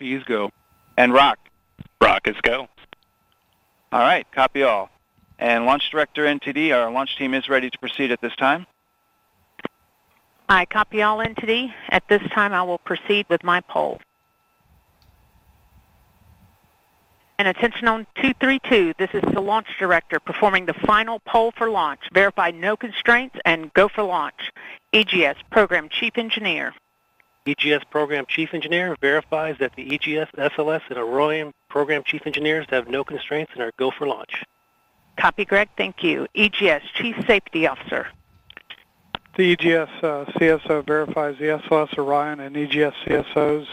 LP go. And rock. Rock is go. All right, copy all. And launch director NTD, our launch team is ready to proceed at this time. I copy all NTD. At this time, I will proceed with my poll. And attention on 232, this is the launch director performing the final poll for launch. Verify no constraints and go for launch. EGS Program Chief Engineer. EGS Program Chief Engineer verifies that the EGS, SLS, and Orion Program Chief Engineers have no constraints and are go for launch. Copy, Greg. Thank you. EGS Chief Safety Officer. The EGS uh, CSO verifies the SLS Orion and EGS CSOs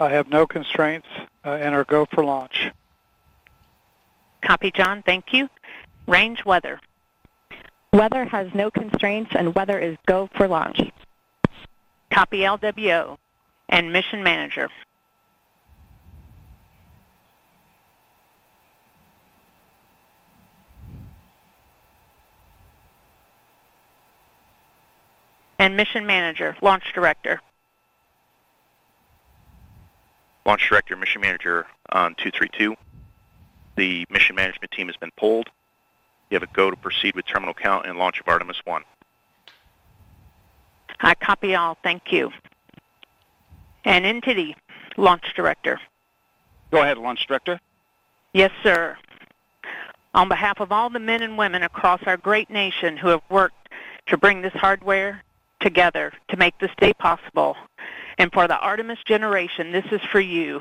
uh, have no constraints uh, and are go for launch. Copy, John. Thank you. Range weather. Weather has no constraints and weather is go for launch. Copy LWO and mission manager. And mission manager, launch director. Launch director, mission manager on 232. The mission management team has been pulled. You have a go to proceed with terminal count and launch of Artemis 1. I copy all. Thank you. And into the launch director. Go ahead, launch director. Yes, sir. On behalf of all the men and women across our great nation who have worked to bring this hardware together to make this day possible, and for the Artemis generation, this is for you.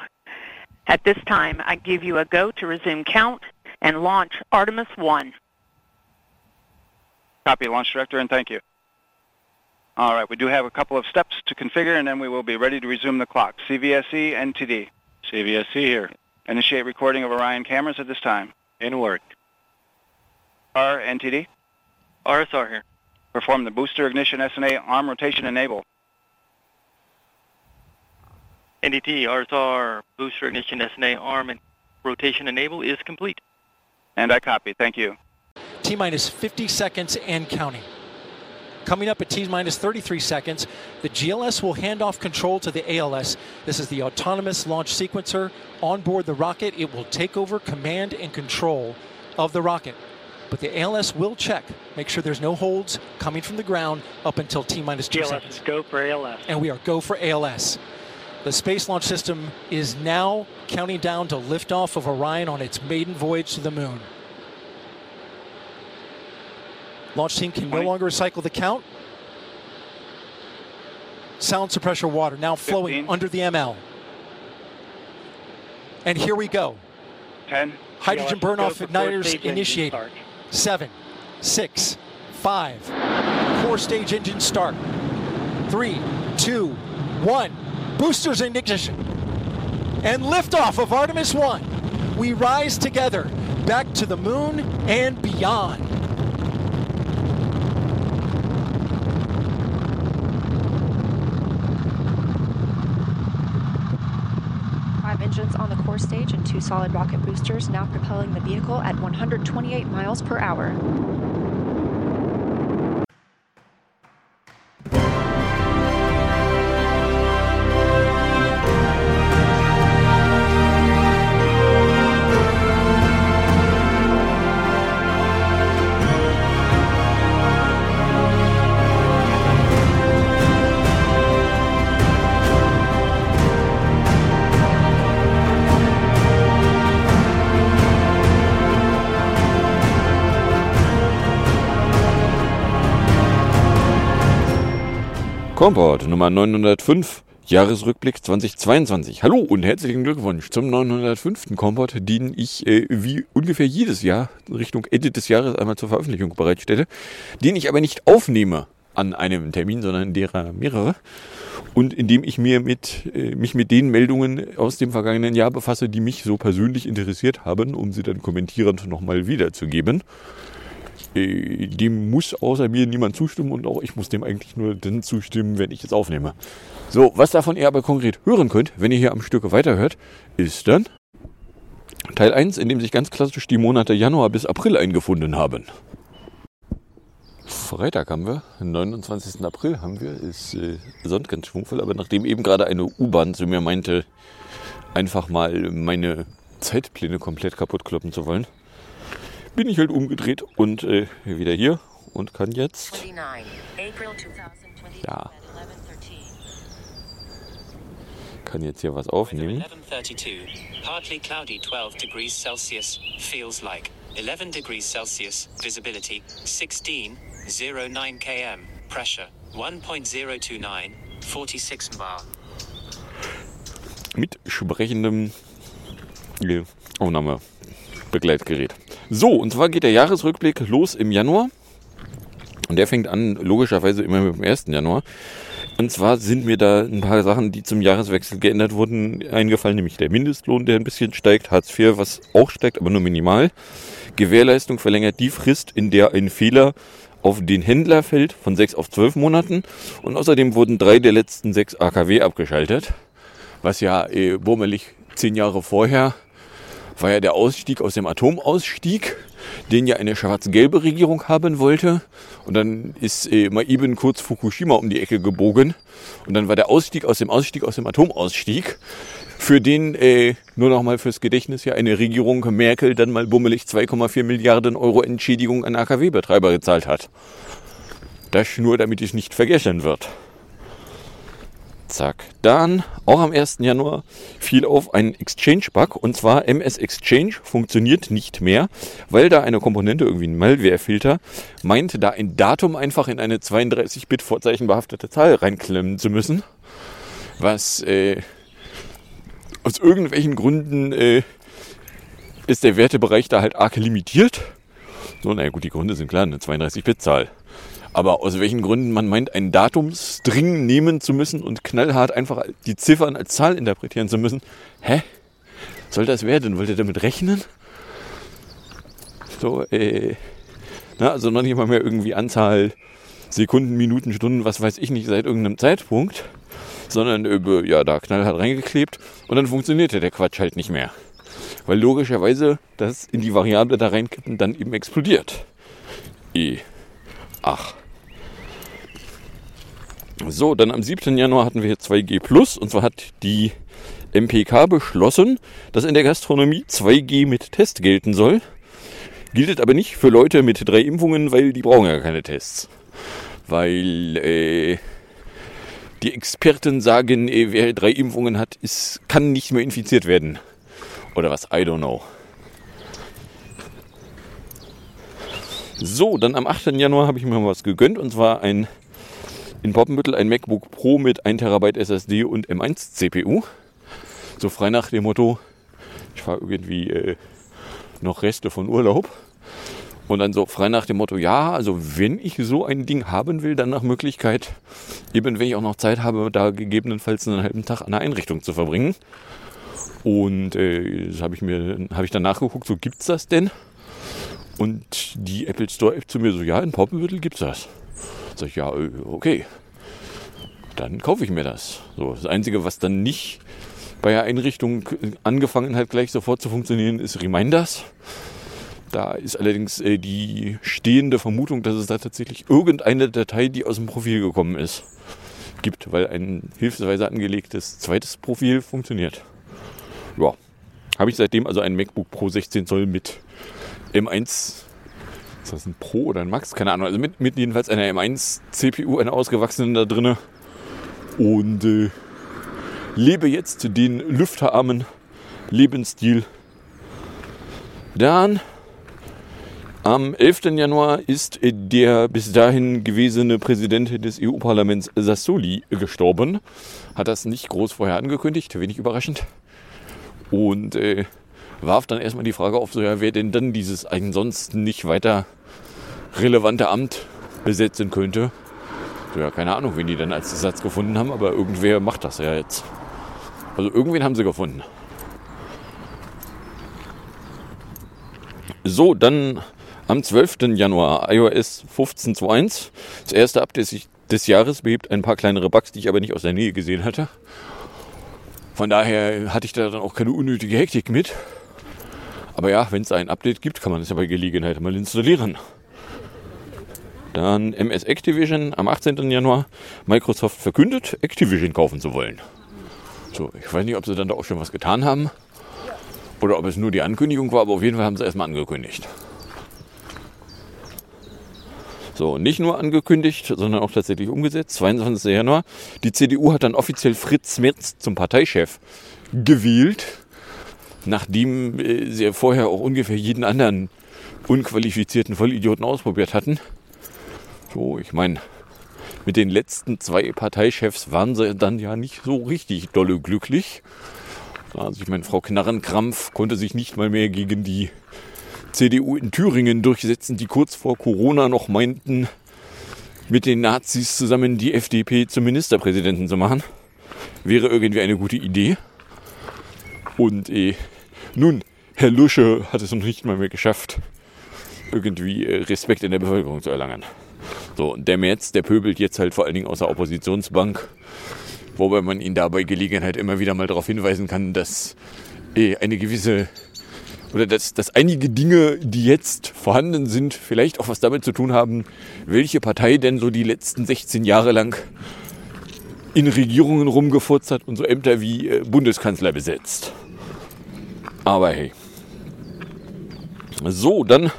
At this time, I give you a go to resume count and launch Artemis 1. Copy, launch director, and thank you. All right, we do have a couple of steps to configure, and then we will be ready to resume the clock. CVSE, NTD. CVSC here. Initiate recording of Orion cameras at this time. In work. R, NTD. RSR here. Perform the booster ignition SNA arm rotation enable. NDT, RSR, booster ignition SNA arm and rotation enable is complete. And I copy. Thank you. T minus 50 seconds and counting. Coming up at T minus 33 seconds, the GLS will hand off control to the ALS. This is the autonomous launch sequencer. On board the rocket, it will take over command and control of the rocket. But the ALS will check, make sure there's no holds coming from the ground up until T minus two GLS seconds. go for ALS. And we are go for ALS. The Space Launch System is now counting down to liftoff of Orion on its maiden voyage to the moon. Launch team can no longer recycle the count. Sound suppressor water now flowing Fifteen. under the ML. And here we go. 10, Hydrogen burn-off igniters initiated. Seven, six, five. Core stage engine start. Three, two, one. Boosters in ignition. And liftoff of Artemis 1. We rise together back to the moon and beyond. Five engines on the core stage and two solid rocket boosters now propelling the vehicle at 128 miles per hour. Komport Nummer 905, Jahresrückblick 2022. Hallo und herzlichen Glückwunsch zum 905. Komport, den ich äh, wie ungefähr jedes Jahr Richtung Ende des Jahres einmal zur Veröffentlichung bereitstelle, den ich aber nicht aufnehme an einem Termin, sondern derer mehrere. Und indem ich mir mit, äh, mich mit den Meldungen aus dem vergangenen Jahr befasse, die mich so persönlich interessiert haben, um sie dann kommentierend nochmal wiederzugeben. Äh, dem muss außer mir niemand zustimmen und auch ich muss dem eigentlich nur dann zustimmen, wenn ich es aufnehme. So, was davon ihr aber konkret hören könnt, wenn ihr hier am Stücke weiterhört, ist dann Teil 1, in dem sich ganz klassisch die Monate Januar bis April eingefunden haben. Freitag haben wir, den 29. April haben wir, ist äh, sonst ganz schwungvoll, aber nachdem eben gerade eine U-Bahn zu mir meinte, einfach mal meine Zeitpläne komplett kaputt kloppen zu wollen, bin ich halt umgedreht und äh, wieder hier und kann jetzt. Ja. Kann jetzt hier was aufnehmen. 1132. Partly cloudy 12 degrees Celsius. Feels like 11 degrees Celsius. Visibility 16. 09 km. Pressure 1.029. 46 bar. Mit sprechendem äh, Aufnahmebegleitgerät. So, und zwar geht der Jahresrückblick los im Januar. Und der fängt an, logischerweise immer mit dem 1. Januar. Und zwar sind mir da ein paar Sachen, die zum Jahreswechsel geändert wurden, eingefallen, nämlich der Mindestlohn, der ein bisschen steigt, Hartz IV, was auch steigt, aber nur minimal. Gewährleistung verlängert die Frist, in der ein Fehler auf den Händler fällt, von sechs auf zwölf Monaten. Und außerdem wurden drei der letzten sechs AKW abgeschaltet, was ja äh, bummelig zehn Jahre vorher war ja der Ausstieg aus dem Atomausstieg, den ja eine schwarz-gelbe Regierung haben wollte. Und dann ist äh, mal eben kurz Fukushima um die Ecke gebogen. Und dann war der Ausstieg aus dem Ausstieg aus dem Atomausstieg, für den äh, nur noch mal fürs Gedächtnis ja eine Regierung Merkel dann mal bummelig 2,4 Milliarden Euro Entschädigung an AKW-Betreiber gezahlt hat. Das nur, damit es nicht vergessen wird. Zack. Dann, auch am 1. Januar, fiel auf ein Exchange-Bug und zwar MS Exchange funktioniert nicht mehr, weil da eine Komponente, irgendwie ein Malware-Filter, meinte, da ein Datum einfach in eine 32-Bit-Vorzeichen behaftete Zahl reinklemmen zu müssen. Was äh, aus irgendwelchen Gründen äh, ist der Wertebereich da halt arg limitiert. So, naja gut, die Gründe sind klar, eine 32-Bit-Zahl. Aber aus welchen Gründen man meint, einen Datumsstring nehmen zu müssen und knallhart einfach die Ziffern als Zahl interpretieren zu müssen. Hä? Soll das werden? Wollt ihr damit rechnen? So, äh. Na, also noch nicht mal mehr irgendwie Anzahl Sekunden, Minuten, Stunden, was weiß ich nicht, seit irgendeinem Zeitpunkt. Sondern, äh, ja, da knallhart reingeklebt und dann funktionierte der Quatsch halt nicht mehr. Weil logischerweise das in die Variable da reinkippen dann eben explodiert. E. Ach. So, dann am 7. Januar hatten wir 2G Plus und zwar hat die MPK beschlossen, dass in der Gastronomie 2G mit Test gelten soll. Gilt aber nicht für Leute mit drei Impfungen, weil die brauchen ja keine Tests. Weil äh, die Experten sagen, äh, wer drei Impfungen hat, ist, kann nicht mehr infiziert werden. Oder was, I don't know. So, dann am 8. Januar habe ich mir was gegönnt und zwar ein in Poppenbüttel ein MacBook Pro mit 1 TB SSD und M1 CPU. So frei nach dem Motto, ich fahre irgendwie äh, noch Reste von Urlaub. Und dann so frei nach dem Motto, ja, also wenn ich so ein Ding haben will, dann nach Möglichkeit, eben wenn ich auch noch Zeit habe, da gegebenenfalls einen halben Tag an der Einrichtung zu verbringen. Und äh, das habe ich mir, habe ich dann nachgeguckt, so gibt's das denn? Und die Apple Store App zu mir so, ja, in Poppenbüttel gibt's das. Sag ich, ja, äh, okay. Dann kaufe ich mir das. So, das Einzige, was dann nicht bei der Einrichtung angefangen hat, gleich sofort zu funktionieren, ist Reminders. Da ist allerdings äh, die stehende Vermutung, dass es da tatsächlich irgendeine Datei, die aus dem Profil gekommen ist, gibt, weil ein hilfsweise angelegtes zweites Profil funktioniert. Ja, habe ich seitdem also ein MacBook Pro 16 Zoll mit M1 ist das ein Pro oder ein Max? Keine Ahnung. Also mit, mit jedenfalls einer M1 CPU, einer ausgewachsenen da drinne. Und äh, lebe jetzt den lüfterarmen Lebensstil. Dann am 11. Januar ist der bis dahin gewesene Präsident des EU-Parlaments Sassoli gestorben. Hat das nicht groß vorher angekündigt, wenig überraschend. Und äh, warf dann erstmal die Frage auf, so, ja, wer denn dann dieses ansonsten nicht weiter relevante Amt besetzen könnte. Ja, keine Ahnung, wen die dann als Ersatz gefunden haben, aber irgendwer macht das ja jetzt. Also irgendwen haben sie gefunden. So, dann am 12. Januar iOS 15.2.1. Das erste Update des Jahres behebt ein paar kleinere Bugs, die ich aber nicht aus der Nähe gesehen hatte. Von daher hatte ich da dann auch keine unnötige Hektik mit. Aber ja, wenn es ein Update gibt, kann man es ja bei Gelegenheit mal installieren. Dann MS Activision am 18. Januar. Microsoft verkündet, Activision kaufen zu wollen. So, ich weiß nicht, ob sie dann da auch schon was getan haben oder ob es nur die Ankündigung war, aber auf jeden Fall haben sie erstmal angekündigt. So, nicht nur angekündigt, sondern auch tatsächlich umgesetzt. 22. Januar. Die CDU hat dann offiziell Fritz Merz zum Parteichef gewählt, nachdem äh, sie vorher auch ungefähr jeden anderen unqualifizierten Vollidioten ausprobiert hatten. So, ich meine, mit den letzten zwei Parteichefs waren sie dann ja nicht so richtig dolle glücklich. Also ich meine, Frau Knarrenkrampf konnte sich nicht mal mehr gegen die CDU in Thüringen durchsetzen, die kurz vor Corona noch meinten, mit den Nazis zusammen die FDP zum Ministerpräsidenten zu machen. Wäre irgendwie eine gute Idee. Und äh, nun, Herr Lusche hat es noch nicht mal mehr geschafft, irgendwie äh, Respekt in der Bevölkerung zu erlangen. So, und der Merz, der pöbelt jetzt halt vor allen Dingen aus der Oppositionsbank, wobei man ihn dabei Gelegenheit immer wieder mal darauf hinweisen kann, dass äh, eine gewisse oder dass, dass einige Dinge, die jetzt vorhanden sind, vielleicht auch was damit zu tun haben, welche Partei denn so die letzten 16 Jahre lang in Regierungen rumgefurzt hat und so Ämter wie äh, Bundeskanzler besetzt. Aber hey. So, dann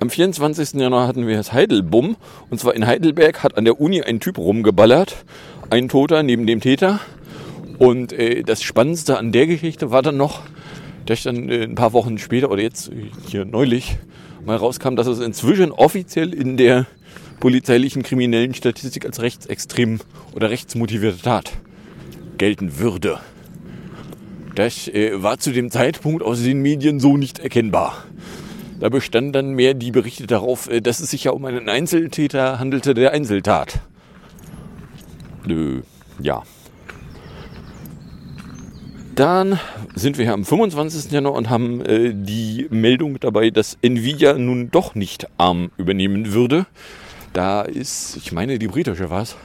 am 24. Januar hatten wir das Heidelbum. Und zwar in Heidelberg hat an der Uni ein Typ rumgeballert. Ein Toter neben dem Täter. Und äh, das Spannendste an der Geschichte war dann noch, dass dann äh, ein paar Wochen später oder jetzt hier neulich mal rauskam, dass es inzwischen offiziell in der polizeilichen kriminellen Statistik als rechtsextrem oder rechtsmotivierte Tat gelten würde. Das äh, war zu dem Zeitpunkt aus den Medien so nicht erkennbar. Da bestanden dann mehr die Berichte darauf, äh, dass es sich ja um einen Einzeltäter handelte, der Einzeltat. Äh, ja. Dann sind wir hier am 25. Januar und haben äh, die Meldung dabei, dass Nvidia nun doch nicht ARM übernehmen würde. Da ist, ich meine, die britische war es.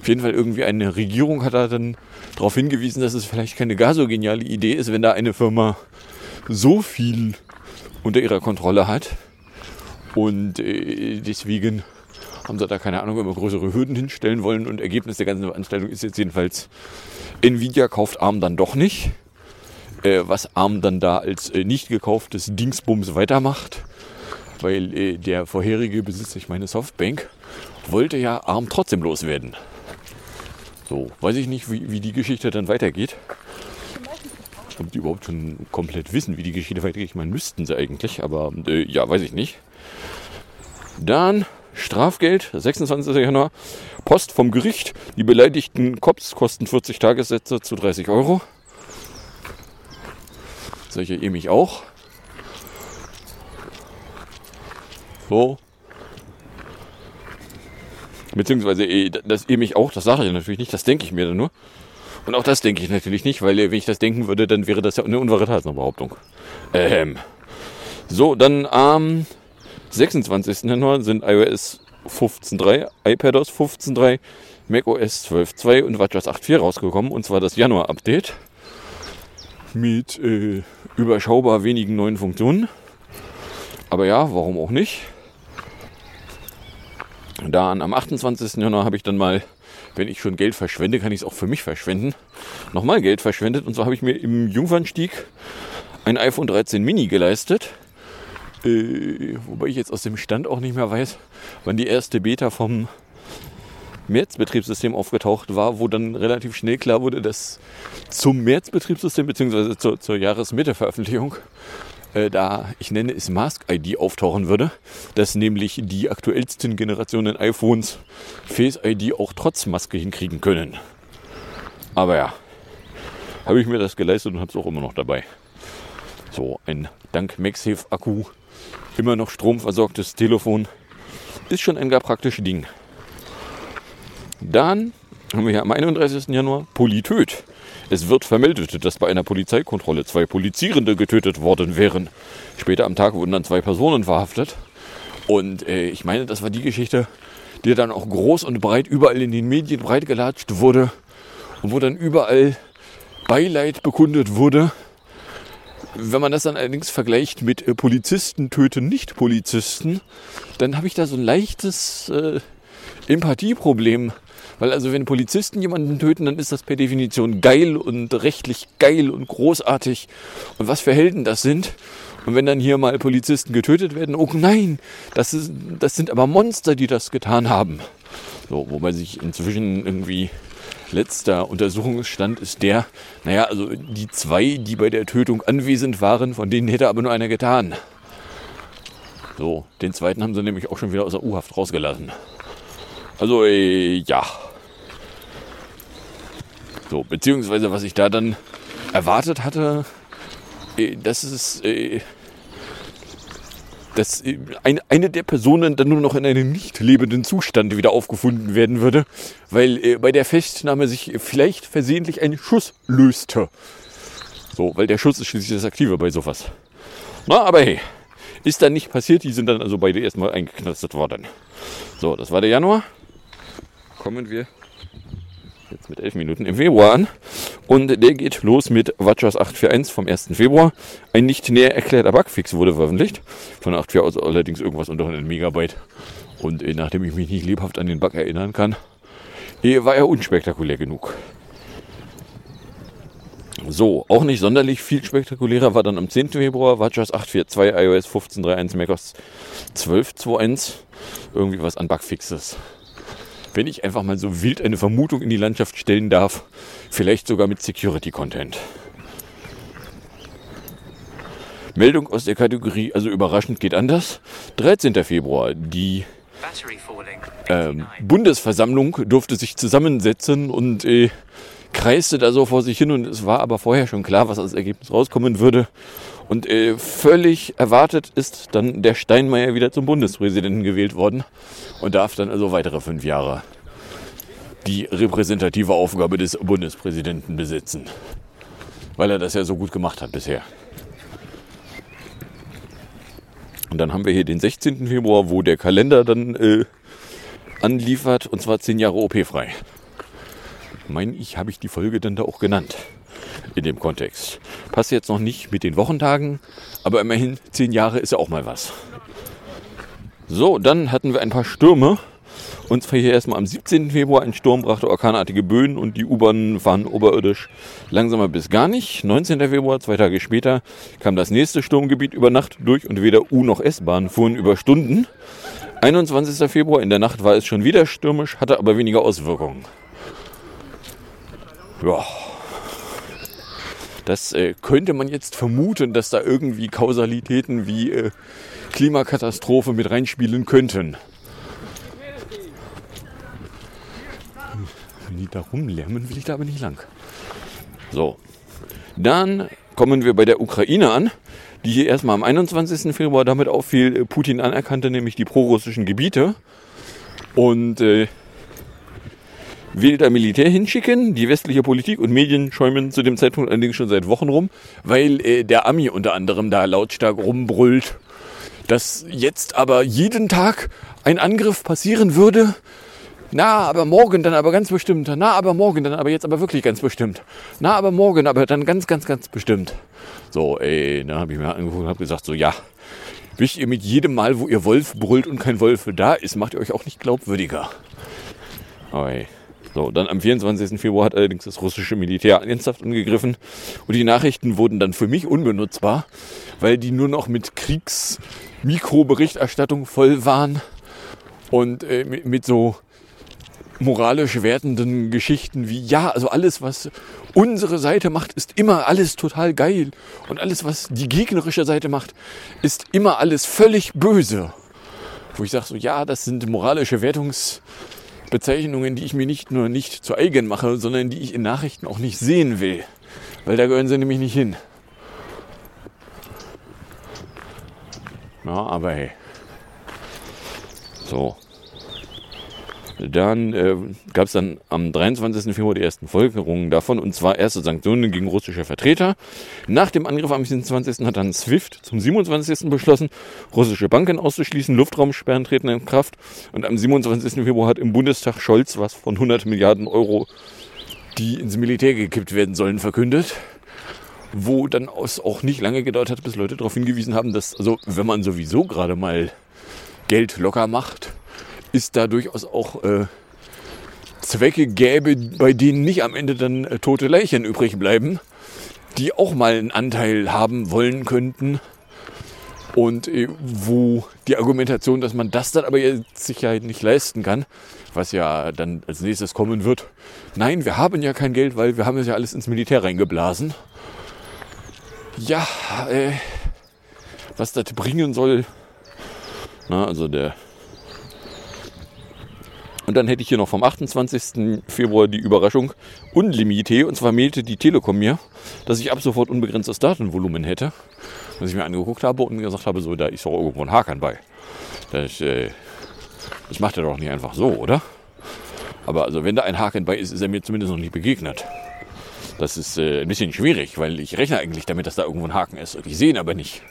Auf jeden Fall irgendwie eine Regierung hat da dann darauf hingewiesen, dass es vielleicht keine gar so geniale Idee ist, wenn da eine Firma so viel unter ihrer Kontrolle hat. Und äh, deswegen haben sie da keine Ahnung, immer größere Hürden hinstellen wollen. Und Ergebnis der ganzen Veranstaltung ist jetzt jedenfalls, Nvidia kauft ARM dann doch nicht. Äh, was ARM dann da als äh, nicht gekauftes Dingsbums weitermacht. Weil der vorherige Besitzer, ich meine Softbank, wollte ja ARM trotzdem loswerden. So, weiß ich nicht, wie, wie die Geschichte dann weitergeht ob die überhaupt schon komplett wissen, wie die Geschichte weitergeht. Ich meine, müssten sie eigentlich, aber äh, ja, weiß ich nicht. Dann Strafgeld, 26. Januar. Post vom Gericht. Die beleidigten Cops kosten 40 Tagessätze zu 30 Euro. Solche ihr mich auch. So. Beziehungsweise, eh, das ihr mich auch, das sage ich natürlich nicht, das denke ich mir dann nur. Und auch das denke ich natürlich nicht, weil wenn ich das denken würde, dann wäre das ja eine unwahre Tatsache-Behauptung. Ähm. So, dann am 26. Januar sind iOS 15.3, iPadOS 15.3, macOS 12.2 und WatchOS 8.4 rausgekommen. Und zwar das Januar-Update mit äh, überschaubar wenigen neuen Funktionen. Aber ja, warum auch nicht? Dann am 28. Januar habe ich dann mal wenn ich schon Geld verschwende, kann ich es auch für mich verschwenden. Nochmal Geld verschwendet. Und zwar habe ich mir im Jungfernstieg ein iPhone 13 Mini geleistet. Äh, wobei ich jetzt aus dem Stand auch nicht mehr weiß, wann die erste Beta vom März-Betriebssystem aufgetaucht war, wo dann relativ schnell klar wurde, dass zum März-Betriebssystem bzw. Zur, zur Jahresmitte-Veröffentlichung äh, da, ich nenne es Mask-ID, auftauchen würde, dass nämlich die aktuellsten Generationen iPhones Face-ID auch trotz Maske hinkriegen können. Aber ja, habe ich mir das geleistet und habe es auch immer noch dabei. So, ein dank MagSafe-Akku immer noch stromversorgtes Telefon ist schon ein gar praktisches Ding. Dann haben wir hier am 31. Januar Politöt. Es wird vermeldet, dass bei einer Polizeikontrolle zwei Polizierende getötet worden wären. Später am Tag wurden dann zwei Personen verhaftet. Und äh, ich meine, das war die Geschichte, die dann auch groß und breit überall in den Medien breitgelatscht wurde. Und wo dann überall Beileid bekundet wurde. Wenn man das dann allerdings vergleicht mit äh, Polizisten töten Nicht-Polizisten, dann habe ich da so ein leichtes äh, Empathieproblem Weil also wenn Polizisten jemanden töten, dann ist das per Definition geil und rechtlich geil und großartig. Und was für Helden das sind. Und wenn dann hier mal Polizisten getötet werden, oh nein, das, ist, das sind aber Monster, die das getan haben. So, wobei sich inzwischen irgendwie letzter Untersuchungsstand ist der, naja, also die zwei, die bei der Tötung anwesend waren, von denen hätte aber nur einer getan. So, den zweiten haben sie nämlich auch schon wieder aus der U-Haft rausgelassen. Also, äh, ja. So, beziehungsweise was ich da dann erwartet hatte, äh, das ist, äh, dass äh, eine, der Personen dann nur noch in einem nicht lebenden Zustand wieder aufgefunden werden würde, weil bei der Festnahme sich vielleicht versehentlich ein Schuss löste. So, weil der Schuss ist schließlich das Aktive bei sowas. Na, aber hey, ist dann nicht passiert. Die sind dann also beide erstmal eingeknastet worden. So, das war der Januar. Kommen wir jetzt mit 11 Minuten im Februar an. Und der geht los mit WatchOS 8.4.1 vom 1. Februar. Ein nicht näher erklärter Bugfix wurde veröffentlicht. Von 8.4 aus allerdings irgendwas unter 100 Megabyte. Und äh, nachdem ich mich nicht lebhaft an den Bug erinnern kann, äh, war er unspektakulär genug. So, auch nicht sonderlich viel spektakulärer war dann am 10. Februar WatchOS 8.4.2 iOS 15.3.1 macOS 12.2.1 irgendwie was an Bugfixes wenn ich einfach mal so wild eine Vermutung in die Landschaft stellen darf, vielleicht sogar mit Security-Content. Meldung aus der Kategorie, also überraschend geht anders. 13. Februar, die ähm, Bundesversammlung durfte sich zusammensetzen und äh, kreiste da so vor sich hin und es war aber vorher schon klar, was als Ergebnis rauskommen würde. Und äh, völlig erwartet ist dann der Steinmeier wieder zum Bundespräsidenten gewählt worden und darf dann also weitere fünf Jahre die repräsentative Aufgabe des Bundespräsidenten besitzen. Weil er das ja so gut gemacht hat bisher. Und dann haben wir hier den 16. Februar, wo der Kalender dann äh, anliefert, und zwar zehn Jahre OP-frei. Meine ich, habe ich die Folge dann da auch genannt in dem Kontext. Passt jetzt noch nicht mit den Wochentagen, aber immerhin zehn Jahre ist ja auch mal was. So, dann hatten wir ein paar Stürme. Und zwar hier erstmal am 17. Februar ein Sturm brachte orkanartige Böen und die U-Bahnen fahren oberirdisch langsamer bis gar nicht. 19. Februar, zwei Tage später, kam das nächste Sturmgebiet über Nacht durch und weder U noch S-Bahn fuhren über Stunden. 21. Februar in der Nacht war es schon wieder stürmisch, hatte aber weniger Auswirkungen. Ja, das äh, könnte man jetzt vermuten, dass da irgendwie Kausalitäten wie äh, Klimakatastrophe mit reinspielen könnten. Wenn die da rumlärmen, will ich da aber nicht lang. So, dann kommen wir bei der Ukraine an, die hier erstmal am 21. Februar damit auffiel, äh, Putin anerkannte, nämlich die prorussischen Gebiete. Und äh, will da Militär hinschicken. Die westliche Politik und Medien schäumen zu dem Zeitpunkt allerdings schon seit Wochen rum, weil äh, der Ami unter anderem da lautstark rumbrüllt, dass jetzt aber jeden Tag ein Angriff passieren würde. Na, aber morgen dann aber ganz bestimmt. Na, aber morgen dann aber jetzt aber wirklich ganz bestimmt. Na, aber morgen aber dann ganz, ganz, ganz bestimmt. So, ey, da habe ich mir angeguckt und habe gesagt, so ja, wisst ihr mit jedem Mal, wo ihr Wolf brüllt und kein Wolf da ist, macht ihr euch auch nicht glaubwürdiger. Oi. So, dann am 24. Februar hat allerdings das russische Militär ernsthaft angegriffen und die Nachrichten wurden dann für mich unbenutzbar, weil die nur noch mit Kriegsmikroberichterstattung voll waren und äh, mit, mit so moralisch wertenden Geschichten wie, ja, also alles, was unsere Seite macht, ist immer alles total geil. Und alles, was die gegnerische Seite macht, ist immer alles völlig böse. Wo ich sage so, ja, das sind moralische Wertungs... Bezeichnungen, die ich mir nicht nur nicht zu eigen mache, sondern die ich in Nachrichten auch nicht sehen will. Weil da gehören sie nämlich nicht hin. Ja, aber hey. So. Dann äh, gab es dann am 23. Februar die ersten Folgerungen davon, und zwar erste Sanktionen gegen russische Vertreter. Nach dem Angriff am 27. hat dann SWIFT zum 27. beschlossen, russische Banken auszuschließen, Luftraumsperren treten in Kraft. Und am 27. Februar hat im Bundestag Scholz was von 100 Milliarden Euro, die ins Militär gekippt werden sollen, verkündet wo dann es auch nicht lange gedauert hat, bis Leute darauf hingewiesen haben, dass, also wenn man sowieso gerade mal Geld locker macht, ist da durchaus auch äh, Zwecke gäbe, bei denen nicht am Ende dann äh, tote Leichen übrig bleiben, die auch mal einen Anteil haben wollen könnten. Und äh, wo die Argumentation, dass man das dann aber jetzt sicher nicht leisten kann, was ja dann als nächstes kommen wird. Nein, wir haben ja kein Geld, weil wir haben das ja alles ins Militär reingeblasen. Ja, äh, was das bringen soll. Na, also der. Und dann hätte ich hier noch vom 28. Februar die Überraschung Unlimité. Und zwar mailte die Telekom mir, dass ich ab sofort unbegrenztes Datenvolumen hätte. Was ich mir angeguckt habe und gesagt habe, so, da ist doch irgendwo ein Haken bei. Das, äh, das macht er doch nicht einfach so, oder? Aber also wenn da ein Haken bei ist, ist er mir zumindest noch nicht begegnet. Das ist äh, ein bisschen schwierig, weil ich rechne eigentlich damit, dass da irgendwo ein Haken ist. Und ich sehe ihn aber nicht.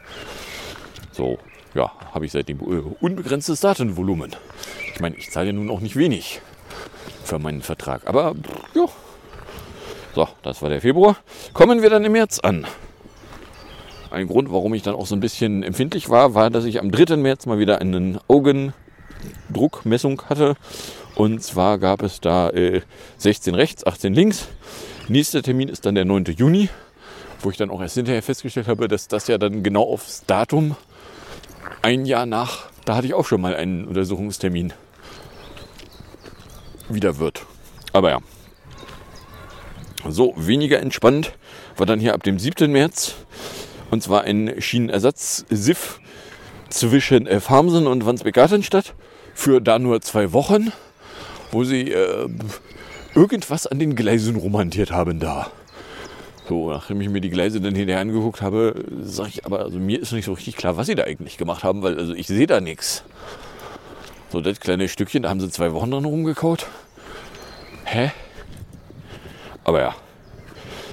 So, ja, habe ich seitdem äh, unbegrenztes Datenvolumen. Ich meine, ich zahle nun auch nicht wenig für meinen Vertrag. Aber ja. So, das war der Februar. Kommen wir dann im März an. Ein Grund, warum ich dann auch so ein bisschen empfindlich war, war, dass ich am 3. März mal wieder einen Augendruckmessung hatte. Und zwar gab es da äh, 16 rechts, 18 links. Nächster Termin ist dann der 9. Juni, wo ich dann auch erst hinterher festgestellt habe, dass das ja dann genau aufs Datum ein Jahr nach, da hatte ich auch schon mal einen Untersuchungstermin wieder wird. Aber ja. So, weniger entspannt war dann hier ab dem 7. März. Und zwar ein Schienenersatz-SIF zwischen äh, Farmsen und Wandsbek-Gartenstadt für da nur zwei Wochen, wo sie äh, irgendwas an den Gleisen romantiert haben da. So, nachdem ich mir die Gleise dann hinterher angeguckt habe, sage ich aber, also mir ist nicht so richtig klar, was sie da eigentlich gemacht haben, weil also ich sehe da nichts. So, das kleine Stückchen, da haben sie zwei Wochen dran rumgekaut. Hä? Aber ja.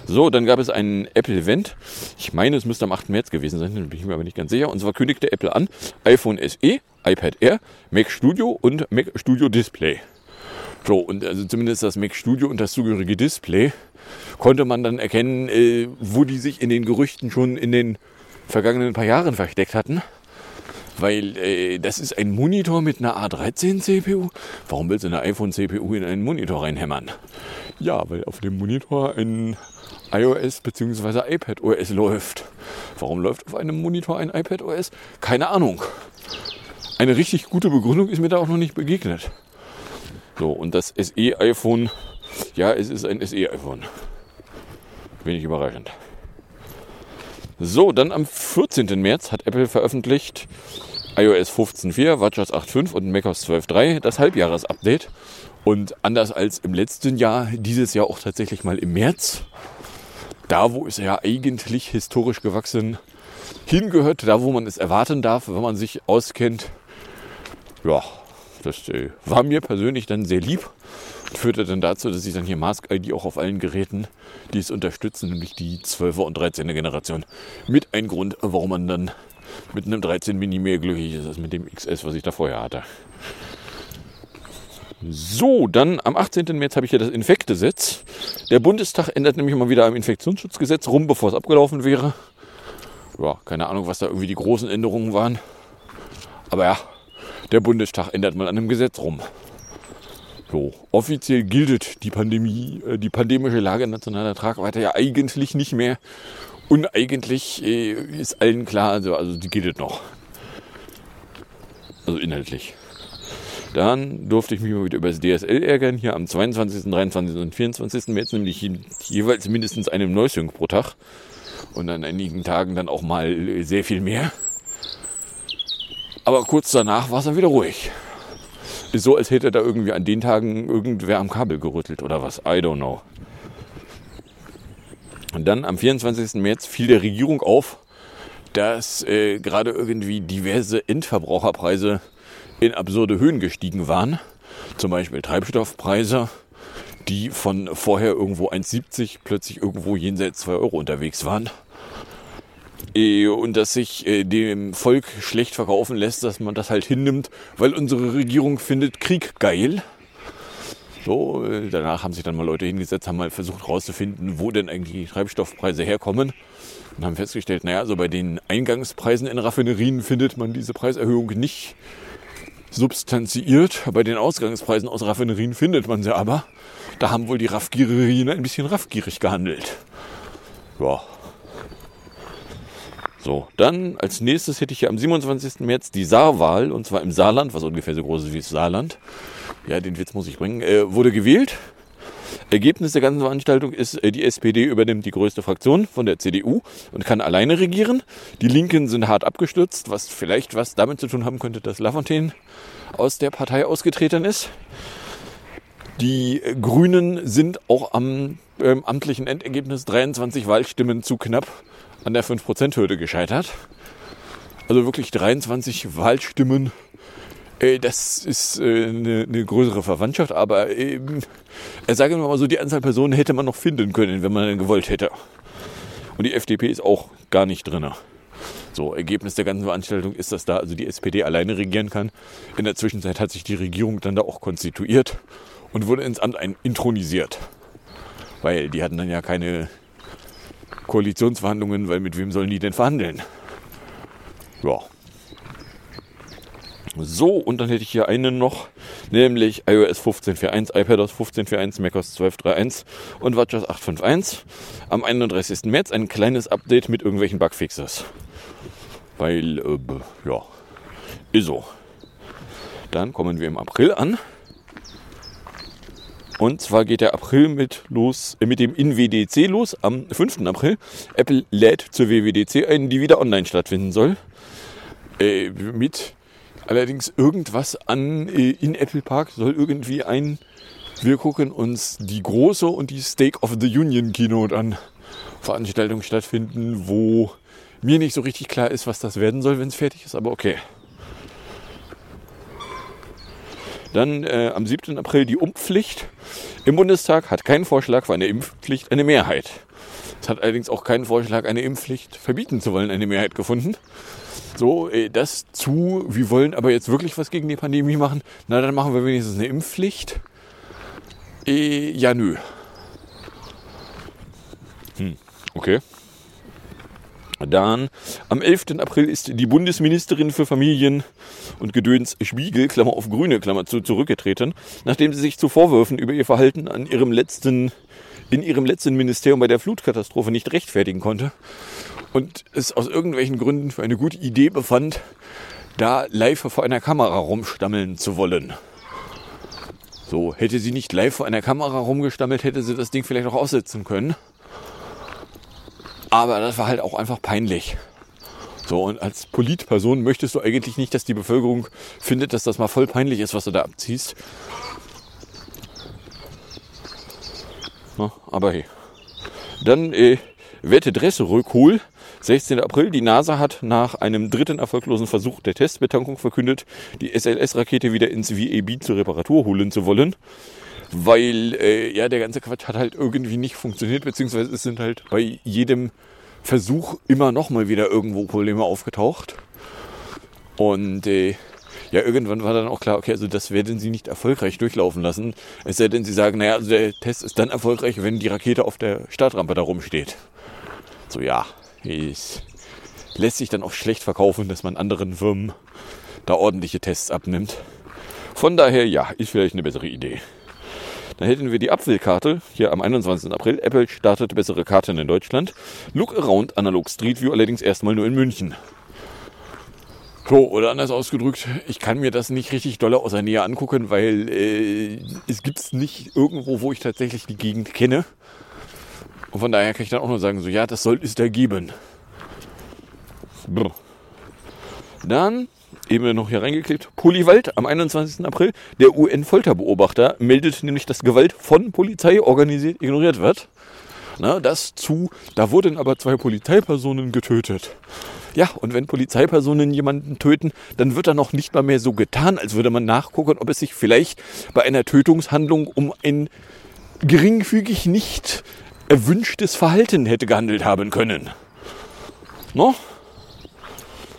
So, dann gab es einen Apple-Event. Ich meine, es müsste am 8. März gewesen sein, bin ich mir aber nicht ganz sicher. Und zwar kündigte Apple an, iPhone SE, iPad Air, Mac Studio und Mac Studio Display. So, und also zumindest das Mac Studio und das zugehörige Display konnte man dann erkennen, äh, wo die sich in den Gerüchten schon in den vergangenen paar Jahren versteckt hatten. Weil äh, das ist ein Monitor mit einer A13 CPU. Warum willst du eine iPhone CPU in einen Monitor reinhämmern? Ja, weil auf dem Monitor ein iOS bzw. iPad OS läuft. Warum läuft auf einem Monitor ein iPad OS? Keine Ahnung. Eine richtig gute Begründung ist mir da auch noch nicht begegnet. So, und das SE-iPhone, ja, es ist ein SE-iPhone. Wenig überraschend. So, dann am 14. März hat Apple veröffentlicht iOS 15.4, WatchOS 8.5 und macOS 12.3, das Halbjahresupdate. Und anders als im letzten Jahr, dieses Jahr auch tatsächlich mal im März. Da, wo es ja eigentlich historisch gewachsen hingehört, da, wo man es erwarten darf, wenn man sich auskennt. Ja, das äh, war mir persönlich dann sehr lieb führte dann dazu, dass ich dann hier Mask ID auch auf allen Geräten, die es unterstützen, nämlich die 12er und 13er Generation, mit ein Grund, warum man dann mit einem 13 Mini mehr glücklich ist als mit dem XS, was ich da vorher hatte. So, dann am 18. März habe ich hier das Infektgesetz. Der Bundestag ändert nämlich mal wieder am Infektionsschutzgesetz rum, bevor es abgelaufen wäre. Ja, keine Ahnung, was da irgendwie die großen Änderungen waren. Aber ja, der Bundestag ändert mal an einem Gesetz rum. So, offiziell gilt die Pandemie, äh, die pandemische Lage nationaler Tragweite ja eigentlich nicht mehr. Und eigentlich äh, ist allen klar, also, also die gilt noch. Also inhaltlich. Dann durfte ich mich mal wieder über das DSL ärgern, hier am 22., 23. und 24. März, nämlich jeweils mindestens einem Neusync pro Tag. Und an einigen Tagen dann auch mal sehr viel mehr. Aber kurz danach war es dann wieder ruhig. Ist so, als hätte da irgendwie an den Tagen irgendwer am Kabel gerüttelt oder was. I don't know. Und dann am 24. März fiel der Regierung auf, dass äh, gerade irgendwie diverse Endverbraucherpreise in absurde Höhen gestiegen waren. Zum Beispiel Treibstoffpreise, die von vorher irgendwo 1,70 plötzlich irgendwo jenseits 2 Euro unterwegs waren. Äh, und dass sich äh, dem Volk schlecht verkaufen lässt, dass man das halt hinnimmt, weil unsere Regierung findet Krieg geil. So, äh, danach haben sich dann mal Leute hingesetzt, haben mal versucht herauszufinden, wo denn eigentlich die Treibstoffpreise herkommen und haben festgestellt, naja, also bei den Eingangspreisen in Raffinerien findet man diese Preiserhöhung nicht, substanziiert. Bei den Ausgangspreisen aus Raffinerien findet man sie aber. Da haben wohl die Raffgiererien ein bisschen raffgierig gehandelt. Ja. So, dann als nächstes hätte ich hier am 27. März die Saarwahl, und zwar im Saarland, was ungefähr so groß ist wie das Saarland. Ja, den Witz muss ich bringen. Äh, wurde gewählt. Ergebnis der ganzen Veranstaltung ist, äh, die SPD übernimmt die größte Fraktion von der CDU und kann alleine regieren. Die Linken sind hart abgestürzt, was vielleicht was damit zu tun haben könnte, dass Lafontaine aus der Partei ausgetreten ist. Die Grünen sind auch am ähm, amtlichen Endergebnis 23 Wahlstimmen zu knapp an der 5%-Hürde gescheitert. Also wirklich 23 Wahlstimmen. Äh, das ist äh, eine, eine, größere Verwandtschaft, aber äh, sagen wir mal so, die Anzahl Personen hätte man noch finden können, wenn man gewollt hätte. Und die FDP ist auch gar nicht drin. So, Ergebnis der ganzen Veranstaltung ist, dass da also die SPD alleine regieren kann. In der Zwischenzeit hat sich die Regierung dann da auch konstituiert und wurde ins Amt intronisiert. Weil die hatten dann ja keine Koalitionsverhandlungen, weil mit wem sollen die denn verhandeln? Ja. So, und dann hätte ich hier einen noch, nämlich iOS 15.4.1, iPadOS 15.4.1, macOS 12.3.1 und WatchOS 8.5.1. Am 31. März ein kleines Update mit irgendwelchen Bugfixes. Weil, äh, ja, ist so. Dann kommen wir im April an. Und zwar geht der April mit los, äh, mit dem InWDC los am 5. April. Apple lädt zur WWDC ein, die wieder online stattfinden soll. Äh, mit allerdings irgendwas an äh, in Apple Park soll irgendwie ein wir gucken uns die große und die Stake of the Union Keynote an Veranstaltung stattfinden, wo mir nicht so richtig klar ist, was das werden soll, wenn es fertig ist, aber okay. Dann äh, am 7. April die Umpflicht. Im Bundestag hat kein Vorschlag für eine Impfpflicht eine Mehrheit. Es hat allerdings auch keinen Vorschlag, eine Impfpflicht verbieten zu wollen, eine Mehrheit gefunden. So, äh, das zu, wir wollen aber jetzt wirklich was gegen die Pandemie machen. Na, dann machen wir wenigstens eine Impfpflicht. Äh, ja, nö. Hm, okay. Dann am 11. April ist die Bundesministerin für Familien und Gedöns Spiegel, Klammer auf Grüne, Klammer zu, zurückgetreten, nachdem sie sich zu Vorwürfen über ihr Verhalten an ihrem letzten, in ihrem letzten Ministerium bei der Flutkatastrophe nicht rechtfertigen konnte und es aus irgendwelchen Gründen für eine gute Idee befand, da live vor einer Kamera rumstammeln zu wollen. So, hätte sie nicht live vor einer Kamera rumgestammelt, hätte sie das Ding vielleicht auch aussetzen können. Aber das war halt auch einfach peinlich. So, und als Politperson möchtest du eigentlich nicht, dass die Bevölkerung findet, dass das mal voll peinlich ist, was du da abziehst. Na, aber hey. Dann äh, Wette Dresse Rückhol. 16. April. Die NASA hat nach einem dritten erfolglosen Versuch der Testbetankung verkündet, die SLS-Rakete wieder ins VAB zur Reparatur holen zu wollen. Weil äh, ja, der ganze Quatsch hat halt irgendwie nicht funktioniert, beziehungsweise es sind halt bei jedem Versuch immer noch mal wieder irgendwo Probleme aufgetaucht. Und äh, ja, irgendwann war dann auch klar, okay, also das werden sie nicht erfolgreich durchlaufen lassen. Es sei denn, sie sagen, naja, also der Test ist dann erfolgreich, wenn die Rakete auf der Startrampe da rumsteht. So, ja, es lässt sich dann auch schlecht verkaufen, dass man anderen Firmen da ordentliche Tests abnimmt. Von daher, ja, ist vielleicht eine bessere Idee. Dann hätten wir die Apfelkarte hier am 21. April. Apple startet bessere Karten in Deutschland. Look Around Analog Street View allerdings erstmal nur in München. So, oder anders ausgedrückt, ich kann mir das nicht richtig dolle aus der Nähe angucken, weil äh, es gibt es nicht irgendwo, wo ich tatsächlich die Gegend kenne. Und von daher kann ich dann auch nur sagen, so ja, das soll es da geben. Brr. Dann eben noch hier reingeklebt. Poliwald am 21. April. Der UN-Folterbeobachter meldet nämlich, dass Gewalt von Polizei organisiert ignoriert wird. Na, das zu, da wurden aber zwei Polizeipersonen getötet. Ja, und wenn Polizeipersonen jemanden töten, dann wird da noch nicht mal mehr so getan, als würde man nachgucken, ob es sich vielleicht bei einer Tötungshandlung um ein geringfügig nicht erwünschtes Verhalten hätte gehandelt haben können. No?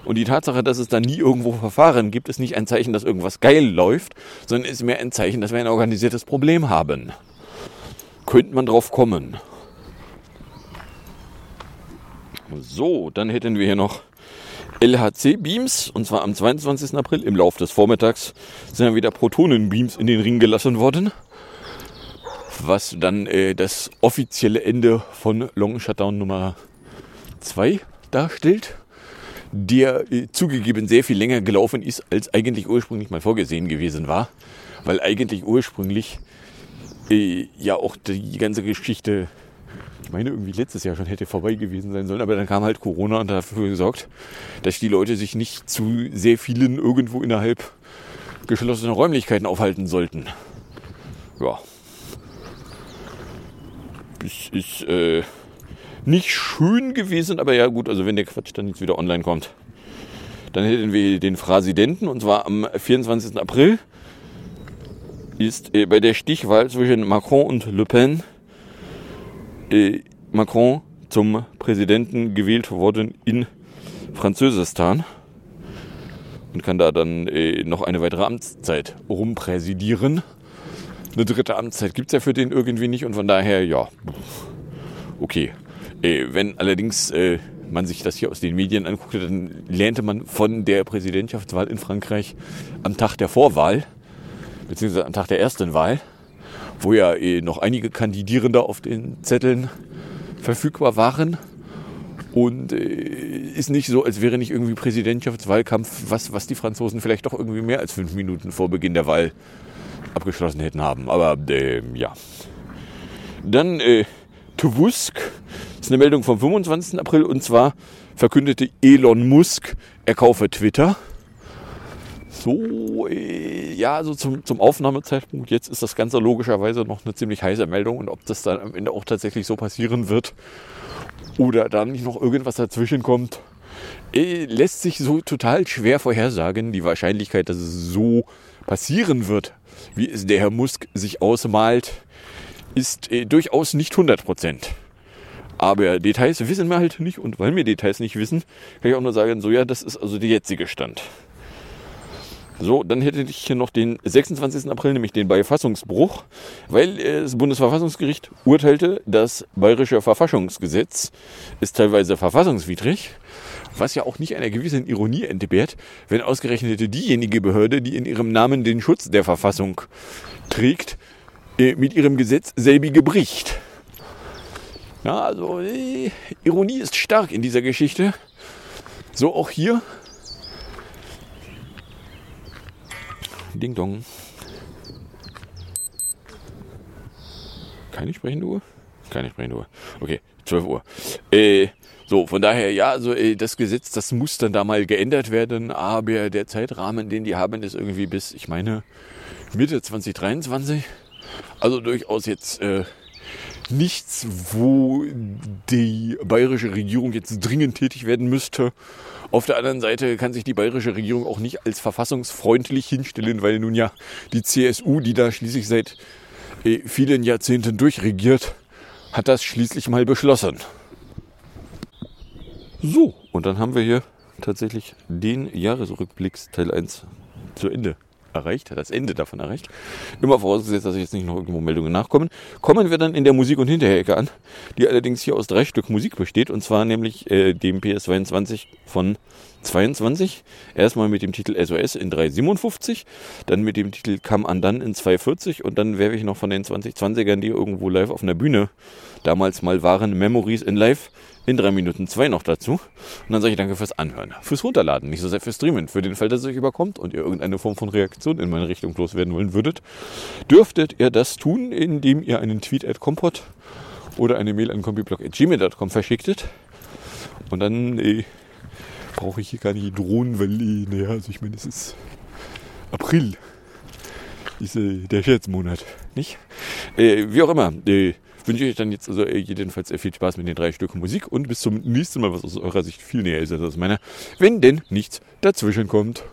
Und die Tatsache, dass es da nie irgendwo Verfahren gibt, ist nicht ein Zeichen, dass irgendwas geil läuft, sondern ist mehr ein Zeichen, dass wir ein organisiertes Problem haben. Könnte man drauf kommen. So, dann hätten wir hier noch LHC-Beams, und zwar am 22. April im Laufe des Vormittags, sind dann wieder Protonen-Beams in den Ring gelassen worden, was dann äh, das offizielle Ende von Long Shutdown Nummer 2 darstellt, der äh, zugegeben sehr viel länger gelaufen ist, als eigentlich ursprünglich mal vorgesehen gewesen war, weil eigentlich ursprünglich äh, ja auch die ganze Geschichte ich meine, irgendwie letztes Jahr schon hätte vorbei gewesen sein sollen, aber dann kam halt Corona und dafür gesorgt, dass die Leute sich nicht zu sehr vielen irgendwo innerhalb geschlossener Räumlichkeiten aufhalten sollten. Ja. Es ist äh, nicht schön gewesen, aber ja gut, also wenn der Quatsch dann jetzt wieder online kommt. Dann hätten wir den Präsidenten und zwar am 24. April ist äh, bei der Stichwahl zwischen Macron und Le Pen äh, Macron zum Präsidenten gewählt worden in Französistan und kann da dann äh, noch eine weitere Amtszeit rumpräsidieren. Eine dritte Amtszeit gibt es ja für den irgendwie nicht und von daher, ja, okay. Äh, wenn allerdings äh, man sich das hier aus den Medien anguckte, dann lernte man von der Präsidentschaftswahl in Frankreich am Tag der Vorwahl, beziehungsweise am Tag der ersten Wahl, wo ja eh noch einige Kandidierende auf den Zetteln verfügbar waren. Und äh, ist nicht so, als wäre nicht irgendwie Präsidentschaftswahlkampf, was, was die Franzosen vielleicht doch irgendwie mehr als fünf Minuten vor Beginn der Wahl abgeschlossen hätten haben. Aber äh, ja. Dann äh, Tuvusk, ist eine Meldung vom 25. April und zwar verkündete Elon Musk, er kaufe Twitter so, äh, ja, also zum, zum Aufnahmezeitpunkt jetzt ist das Ganze logischerweise noch eine ziemlich heiße Meldung und ob das dann am Ende auch tatsächlich so passieren wird oder da nicht noch irgendwas dazwischen kommt, äh, lässt sich so total schwer vorhersagen. Die Wahrscheinlichkeit, dass es so passieren wird, wie es der Herr Musk sich ausmalt, ist äh, durchaus nicht 100 Prozent. Aber Details wissen wir halt nicht und weil wir Details nicht wissen, kann ich auch nur sagen, so ja, das ist also der jetzige Stand. So, dann hätte ich hier noch den 26. April, nämlich den Beifassungsbruch, weil das Bundesverfassungsgericht urteilte, das bayerische Verfassungsgesetz ist teilweise verfassungswidrig, was ja auch nicht einer gewissen Ironie entbehrt, wenn ausgerechnet diejenige Behörde, die in ihrem Namen den Schutz der Verfassung trägt, äh, mit ihrem Gesetz selbige bricht. Ja, also äh, Ironie ist stark in dieser Geschichte. So auch hier Ding Dong. Keine sprechende Uhr? Keine sprechende Uhr. Okay, 12 Uhr. Äh, so, von daher, ja, also äh, das Gesetz, das muss dann da mal geändert werden, aber der Zeitrahmen, den die haben, ist irgendwie bis, ich meine, Mitte 2023. Also durchaus jetzt äh, nichts, wo die bayerische Regierung jetzt dringend tätig werden müsste. Auf der anderen Seite kann sich die bayerische Regierung auch nicht als verfassungsfreundlich hinstellen, weil nun ja die CSU, die da schließlich seit äh, vielen Jahrzehnten durchregiert, hat das schließlich mal beschlossen. So, und dann haben wir hier tatsächlich den Jahresrückblicks Teil 1 zu Ende erreicht, das Ende davon erreicht. Immer vorausgesetzt, dass jetzt nicht noch irgendwo Meldungen nachkommen. Kommen wir dann in der Musik- und Hinterherecke an, die allerdings hier aus drei Stück Musik besteht, und zwar nämlich äh, dem PS22 von 22. Erstmal mit dem Titel SOS in 357, dann mit dem Titel Come Undone in 240 und dann werfe ich noch von den 2020ern, die irgendwo live auf einer Bühne damals mal waren, Memories in Live in 3 Minuten 2 noch dazu. Und dann sage ich danke fürs Anhören, fürs Runterladen, nicht so sehr fürs Streamen. Für den Fall, dass es euch überkommt und ihr irgendeine Form von Reaktion in meine Richtung loswerden wollen würdet, dürftet ihr das tun, indem ihr einen Tweet at Compot oder eine Mail an compiblog.gmail.com verschicktet. Und dann äh, brauche ich hier gar nicht drohen, weil, äh, naja, also ich meine, es ist April. Ist äh, der Scherzmonat, nicht? Äh, wie auch immer, äh, wünsche ich euch dann jetzt also äh, jedenfalls viel Spaß mit den drei Stücken Musik und bis zum nächsten Mal, was aus eurer Sicht viel näher ist als aus meiner, wenn denn nichts dazwischen kommt.